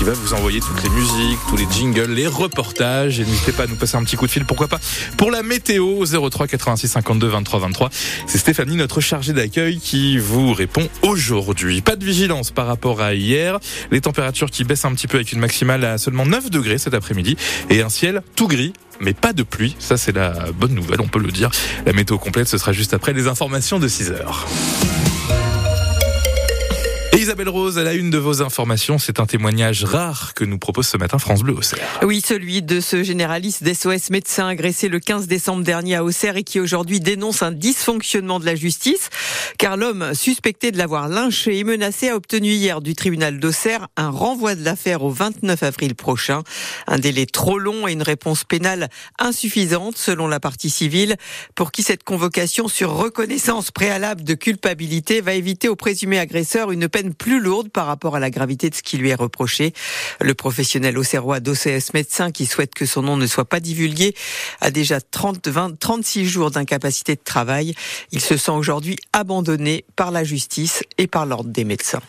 qui va vous envoyer toutes les musiques, tous les jingles, les reportages. Et n'hésitez pas à nous passer un petit coup de fil, pourquoi pas, pour la météo 03 86 52 23 23. C'est Stéphanie, notre chargée d'accueil, qui vous répond aujourd'hui. Pas de vigilance par rapport à hier. Les températures qui baissent un petit peu avec une maximale à seulement 9 degrés cet après-midi et un ciel tout gris mais pas de pluie. Ça, c'est la bonne nouvelle, on peut le dire. La météo complète, ce sera juste après les informations de 6 heures. Isabelle Rose, à la une de vos informations, c'est un témoignage rare que nous propose ce matin France Bleu Auxerre. Oui, celui de ce généraliste d'SOS médecin agressé le 15 décembre dernier à Auxerre et qui aujourd'hui dénonce un dysfonctionnement de la justice, car l'homme suspecté de l'avoir lynché et menacé a obtenu hier du tribunal d'Auxerre un renvoi de l'affaire au 29 avril prochain. Un délai trop long et une réponse pénale insuffisante selon la partie civile, pour qui cette convocation sur reconnaissance préalable de culpabilité va éviter au présumé agresseur une peine plus lourde par rapport à la gravité de ce qui lui est reproché. Le professionnel auxerrois d'OCS médecin qui souhaite que son nom ne soit pas divulgué a déjà 30, 20, 36 jours d'incapacité de travail. Il se sent aujourd'hui abandonné par la justice et par l'ordre des médecins.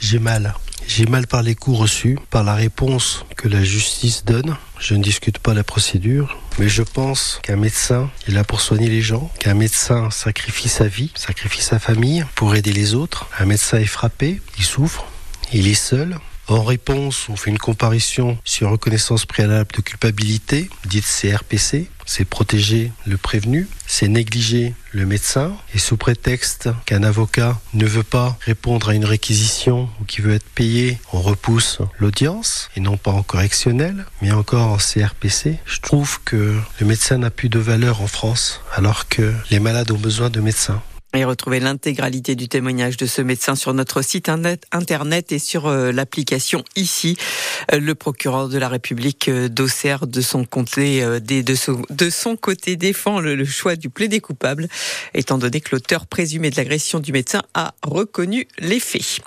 J'ai mal. J'ai mal par les coups reçus, par la réponse que la justice donne. Je ne discute pas la procédure, mais je pense qu'un médecin est là pour soigner les gens, qu'un médecin sacrifie sa vie, sacrifie sa famille pour aider les autres. Un médecin est frappé, il souffre, il est seul, en réponse, on fait une comparution sur reconnaissance préalable de culpabilité, dite CRPC. C'est protéger le prévenu, c'est négliger le médecin, et sous prétexte qu'un avocat ne veut pas répondre à une réquisition ou qui veut être payé, on repousse l'audience, et non pas en correctionnel, mais encore en CRPC. Je trouve que le médecin n'a plus de valeur en France, alors que les malades ont besoin de médecins. Et retrouvez l'intégralité du témoignage de ce médecin sur notre site internet et sur euh, l'application ici. Euh, le procureur de la République euh, d'Auxerre de son côté défend le choix du plaidé coupable étant donné que l'auteur présumé de l'agression du médecin a reconnu les faits.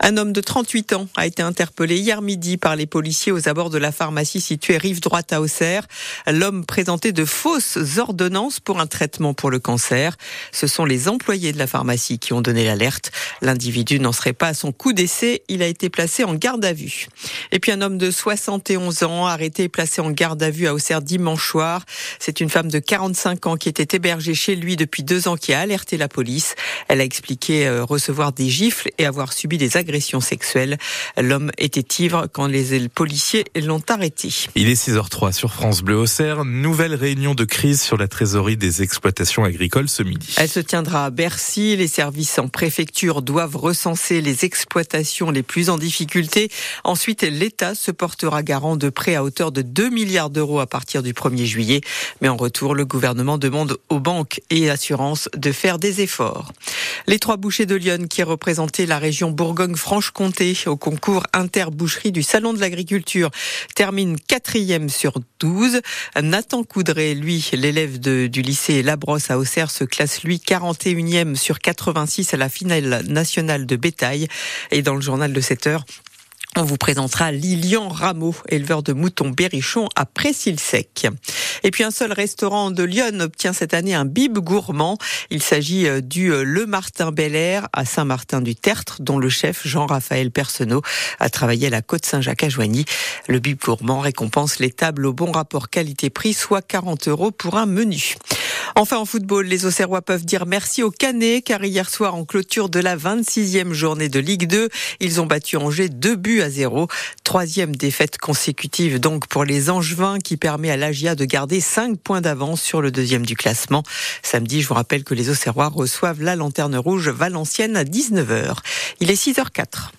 Un homme de 38 ans a été interpellé hier midi par les policiers aux abords de la pharmacie située rive droite à Auxerre. L'homme présentait de fausses ordonnances pour un traitement pour le cancer. Ce sont les employés employés de la pharmacie qui ont donné l'alerte. L'individu n'en serait pas à son coup d'essai. Il a été placé en garde à vue. Et puis un homme de 71 ans arrêté et placé en garde à vue à Auxerre dimanche soir. C'est une femme de 45 ans qui était hébergée chez lui depuis deux ans qui a alerté la police. Elle a expliqué euh, recevoir des gifles et avoir subi des agressions sexuelles. L'homme était ivre quand les policiers l'ont arrêté. Il est 6h03 sur France Bleu Auxerre. Nouvelle réunion de crise sur la trésorerie des exploitations agricoles ce midi. Elle se tiendra à Bercy. Les services en préfecture doivent recenser les exploitations les plus en difficulté. Ensuite, l'État se portera garant de prêts à hauteur de 2 milliards d'euros à partir du 1er juillet. Mais en retour, le gouvernement demande aux banques et assurances de faire des efforts. Les trois bouchers de Lyon qui représentaient la région Bourgogne-Franche-Comté au concours interboucherie du Salon de l'Agriculture terminent quatrième sur 12. Nathan Coudray, lui, l'élève du lycée Labrosse à Auxerre, se classe lui 41 sur 86 à la finale nationale de bétail. Et dans le journal de 7 heures, on vous présentera Lilian Rameau, éleveur de moutons berrichons à Précile-Sec. Et puis un seul restaurant de Lyon obtient cette année un bib gourmand. Il s'agit euh, du euh, Le Martin Bel Air à Saint-Martin-du-Tertre, dont le chef Jean-Raphaël Personneau a travaillé à la côte Saint-Jacques à Joigny. Le bib gourmand récompense les tables au bon rapport qualité-prix, soit 40 euros pour un menu. Enfin, en football, les Auxerrois peuvent dire merci au Canet, car hier soir, en clôture de la 26e journée de Ligue 2, ils ont battu Angers 2 buts à 0. Troisième défaite consécutive donc pour les Angevins, qui permet à l'AGIA de garder 5 points d'avance sur le deuxième du classement. Samedi, je vous rappelle que les Auxerrois reçoivent la Lanterne Rouge Valencienne à 19h. Il est 6h04.